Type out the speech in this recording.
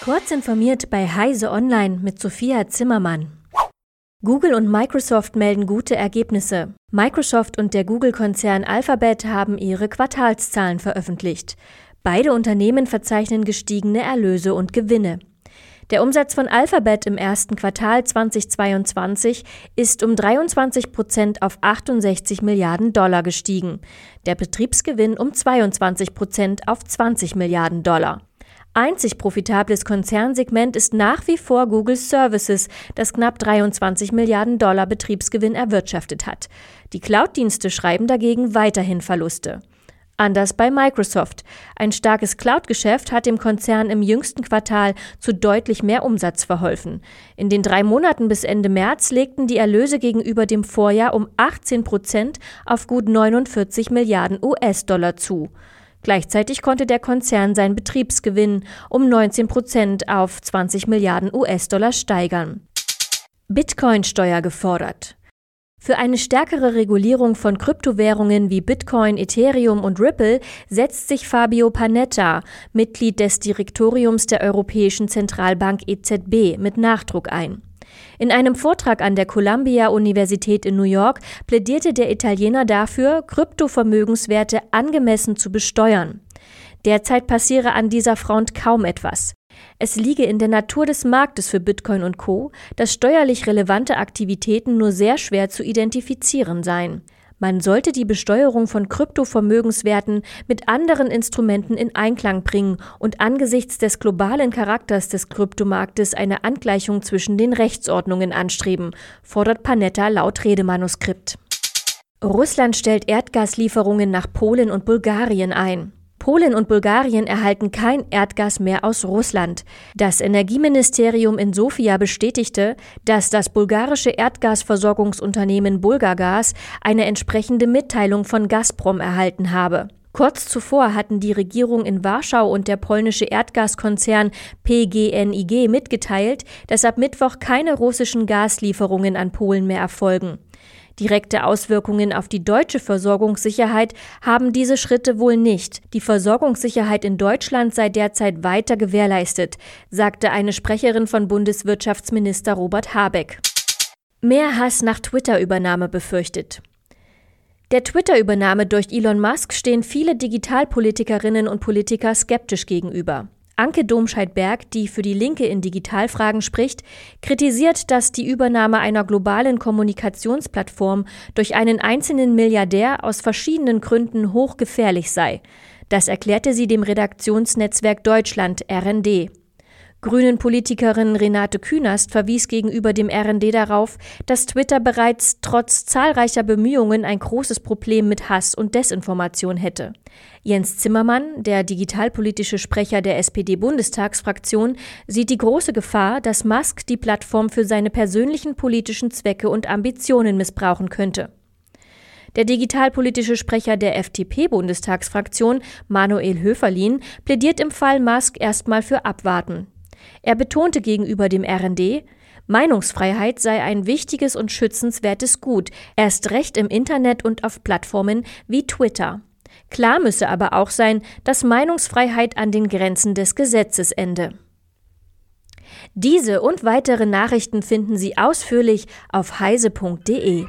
Kurz informiert bei Heise Online mit Sophia Zimmermann. Google und Microsoft melden gute Ergebnisse. Microsoft und der Google-Konzern Alphabet haben ihre Quartalszahlen veröffentlicht. Beide Unternehmen verzeichnen gestiegene Erlöse und Gewinne. Der Umsatz von Alphabet im ersten Quartal 2022 ist um 23 Prozent auf 68 Milliarden Dollar gestiegen. Der Betriebsgewinn um 22 Prozent auf 20 Milliarden Dollar. Einzig profitables Konzernsegment ist nach wie vor Google Services, das knapp 23 Milliarden Dollar Betriebsgewinn erwirtschaftet hat. Die Cloud-Dienste schreiben dagegen weiterhin Verluste. Anders bei Microsoft. Ein starkes Cloud-Geschäft hat dem Konzern im jüngsten Quartal zu deutlich mehr Umsatz verholfen. In den drei Monaten bis Ende März legten die Erlöse gegenüber dem Vorjahr um 18 Prozent auf gut 49 Milliarden US-Dollar zu. Gleichzeitig konnte der Konzern seinen Betriebsgewinn um 19 Prozent auf 20 Milliarden US-Dollar steigern. Bitcoin-Steuer gefordert. Für eine stärkere Regulierung von Kryptowährungen wie Bitcoin, Ethereum und Ripple setzt sich Fabio Panetta, Mitglied des Direktoriums der Europäischen Zentralbank EZB, mit Nachdruck ein. In einem Vortrag an der Columbia Universität in New York plädierte der Italiener dafür, Kryptovermögenswerte angemessen zu besteuern. Derzeit passiere an dieser Front kaum etwas. Es liege in der Natur des Marktes für Bitcoin und Co., dass steuerlich relevante Aktivitäten nur sehr schwer zu identifizieren seien. Man sollte die Besteuerung von Kryptovermögenswerten mit anderen Instrumenten in Einklang bringen und angesichts des globalen Charakters des Kryptomarktes eine Angleichung zwischen den Rechtsordnungen anstreben, fordert Panetta laut Redemanuskript. Russland stellt Erdgaslieferungen nach Polen und Bulgarien ein. Polen und Bulgarien erhalten kein Erdgas mehr aus Russland. Das Energieministerium in Sofia bestätigte, dass das bulgarische Erdgasversorgungsunternehmen Bulgargas eine entsprechende Mitteilung von Gazprom erhalten habe. Kurz zuvor hatten die Regierung in Warschau und der polnische Erdgaskonzern PGNiG mitgeteilt, dass ab Mittwoch keine russischen Gaslieferungen an Polen mehr erfolgen. Direkte Auswirkungen auf die deutsche Versorgungssicherheit haben diese Schritte wohl nicht. Die Versorgungssicherheit in Deutschland sei derzeit weiter gewährleistet, sagte eine Sprecherin von Bundeswirtschaftsminister Robert Habeck. Mehr Hass nach Twitter-Übernahme befürchtet. Der Twitter-Übernahme durch Elon Musk stehen viele Digitalpolitikerinnen und Politiker skeptisch gegenüber. Anke Domscheit-Berg, die für die Linke in Digitalfragen spricht, kritisiert, dass die Übernahme einer globalen Kommunikationsplattform durch einen einzelnen Milliardär aus verschiedenen Gründen hochgefährlich sei. Das erklärte sie dem Redaktionsnetzwerk Deutschland RND. Grünen-Politikerin Renate Künast verwies gegenüber dem RND darauf, dass Twitter bereits trotz zahlreicher Bemühungen ein großes Problem mit Hass und Desinformation hätte. Jens Zimmermann, der digitalpolitische Sprecher der SPD-Bundestagsfraktion, sieht die große Gefahr, dass Musk die Plattform für seine persönlichen politischen Zwecke und Ambitionen missbrauchen könnte. Der digitalpolitische Sprecher der FDP-Bundestagsfraktion, Manuel Höferlin, plädiert im Fall Musk erstmal für Abwarten. Er betonte gegenüber dem RND, Meinungsfreiheit sei ein wichtiges und schützenswertes Gut, erst recht im Internet und auf Plattformen wie Twitter. Klar müsse aber auch sein, dass Meinungsfreiheit an den Grenzen des Gesetzes ende. Diese und weitere Nachrichten finden Sie ausführlich auf heise.de.